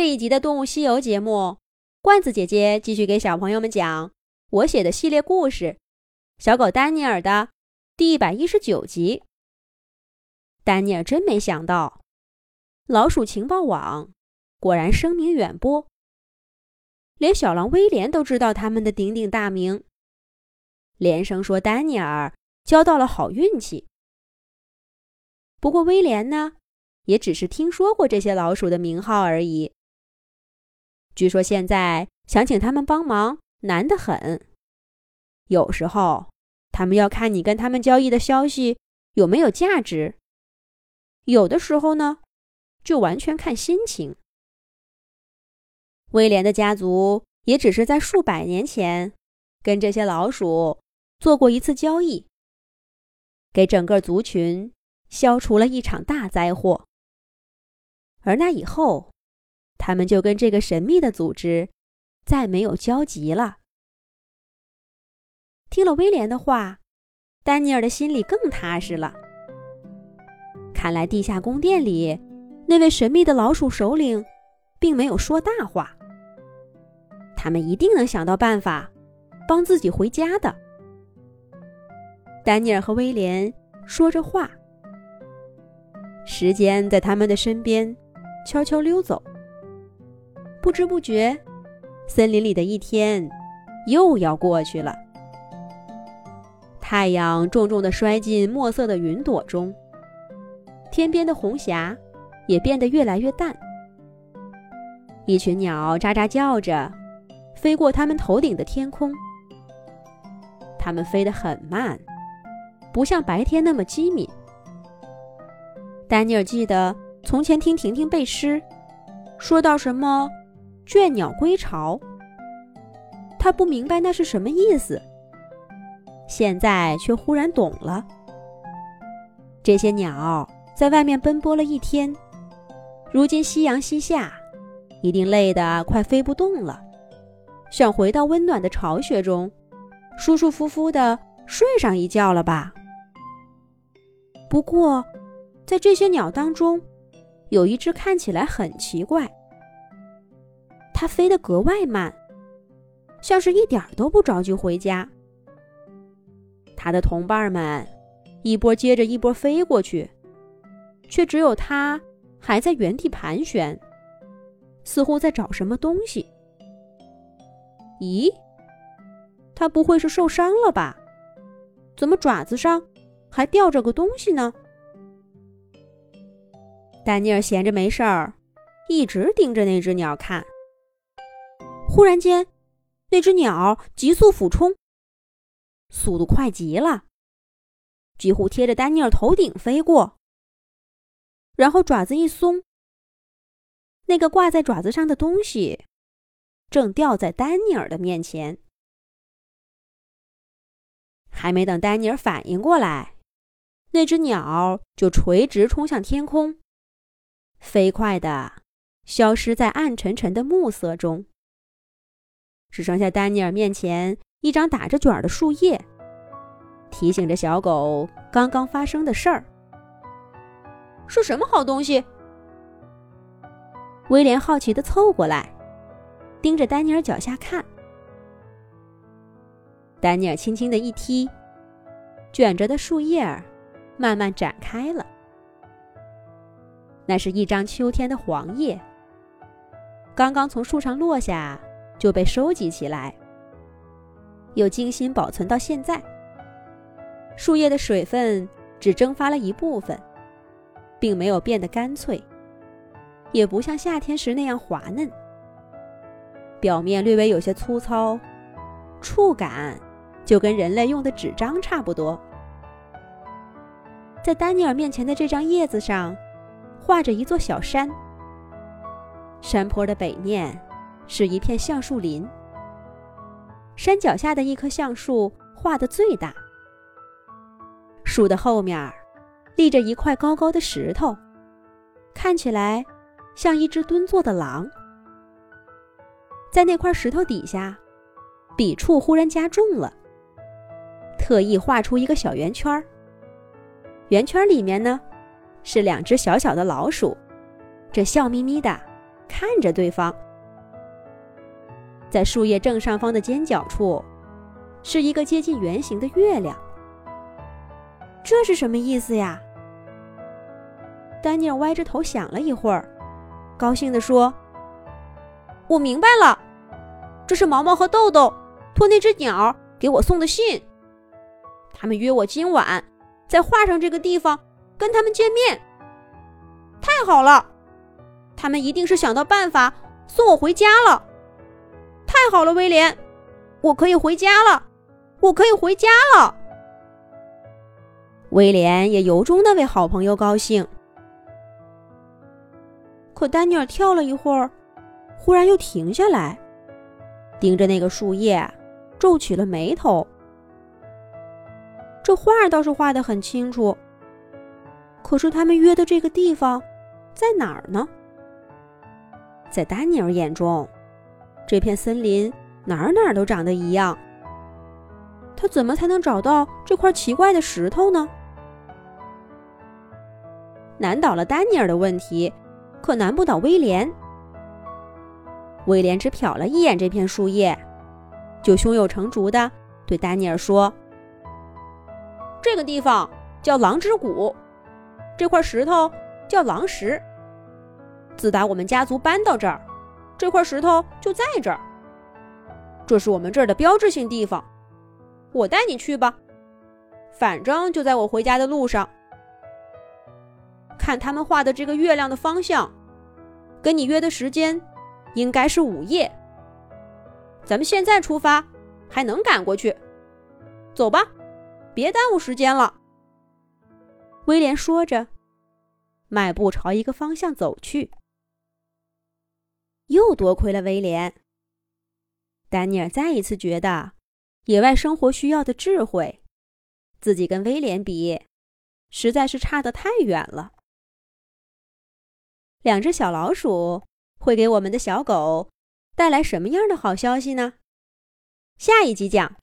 这一集的《动物西游》节目，罐子姐姐继续给小朋友们讲我写的系列故事《小狗丹尼尔》的第一百一十九集。丹尼尔真没想到，老鼠情报网果然声名远播，连小狼威廉都知道他们的鼎鼎大名，连声说丹尼尔交到了好运气。不过威廉呢，也只是听说过这些老鼠的名号而已。据说现在想请他们帮忙难得很，有时候他们要看你跟他们交易的消息有没有价值。有的时候呢，就完全看心情。威廉的家族也只是在数百年前跟这些老鼠做过一次交易，给整个族群消除了一场大灾祸。而那以后，他们就跟这个神秘的组织再没有交集了。听了威廉的话，丹尼尔的心里更踏实了。看来地下宫殿里那位神秘的老鼠首领，并没有说大话。他们一定能想到办法，帮自己回家的。丹尼尔和威廉说着话，时间在他们的身边悄悄溜走。不知不觉，森林里的一天又要过去了。太阳重重的摔进墨色的云朵中。天边的红霞也变得越来越淡。一群鸟喳喳叫着，飞过他们头顶的天空。它们飞得很慢，不像白天那么机敏。丹尼尔记得从前听婷婷背诗，说到什么“倦鸟归巢”，他不明白那是什么意思，现在却忽然懂了。这些鸟。在外面奔波了一天，如今夕阳西下，一定累得快飞不动了，想回到温暖的巢穴中，舒舒服服的睡上一觉了吧？不过，在这些鸟当中，有一只看起来很奇怪，它飞得格外慢，像是一点儿都不着急回家。它的同伴们一波接着一波飞过去。却只有他还在原地盘旋，似乎在找什么东西。咦，他不会是受伤了吧？怎么爪子上还吊着个东西呢？丹尼尔闲着没事儿，一直盯着那只鸟看。忽然间，那只鸟急速俯冲，速度快极了，几乎贴着丹尼尔头顶飞过。然后爪子一松，那个挂在爪子上的东西，正掉在丹尼尔的面前。还没等丹尼尔反应过来，那只鸟就垂直冲向天空，飞快的消失在暗沉沉的暮色中。只剩下丹尼尔面前一张打着卷的树叶，提醒着小狗刚刚发生的事儿。是什么好东西？威廉好奇的凑过来，盯着丹尼尔脚下看。丹尼尔轻轻的一踢，卷着的树叶儿慢慢展开了。那是一张秋天的黄叶，刚刚从树上落下，就被收集起来，又精心保存到现在。树叶的水分只蒸发了一部分。并没有变得干脆，也不像夏天时那样滑嫩，表面略微有些粗糙，触感就跟人类用的纸张差不多。在丹尼尔面前的这张叶子上，画着一座小山，山坡的北面是一片橡树林，山脚下的一棵橡树画的最大，树的后面。立着一块高高的石头，看起来像一只蹲坐的狼。在那块石头底下，笔触忽然加重了，特意画出一个小圆圈。圆圈里面呢，是两只小小的老鼠，这笑眯眯的看着对方。在树叶正上方的尖角处，是一个接近圆形的月亮。这是什么意思呀？丹尼尔歪着头想了一会儿，高兴地说：“我明白了，这是毛毛和豆豆托那只鸟给我送的信。他们约我今晚在画上这个地方跟他们见面。太好了，他们一定是想到办法送我回家了。”太好了，威廉，我可以回家了，我可以回家了。威廉也由衷的为好朋友高兴。可丹尼尔跳了一会儿，忽然又停下来，盯着那个树叶，皱起了眉头。这画倒是画的很清楚，可是他们约的这个地方在哪儿呢？在丹尼尔眼中。这片森林哪儿哪儿都长得一样，他怎么才能找到这块奇怪的石头呢？难倒了丹尼尔的问题，可难不倒威廉。威廉只瞟了一眼这片树叶，就胸有成竹的对丹尼尔说：“这个地方叫狼之谷，这块石头叫狼石。自打我们家族搬到这儿。”这块石头就在这儿，这是我们这儿的标志性地方。我带你去吧，反正就在我回家的路上。看他们画的这个月亮的方向，跟你约的时间应该是午夜。咱们现在出发，还能赶过去。走吧，别耽误时间了。威廉说着，迈步朝一个方向走去。又多亏了威廉。丹尼尔再一次觉得，野外生活需要的智慧，自己跟威廉比，实在是差得太远了。两只小老鼠会给我们的小狗带来什么样的好消息呢？下一集讲。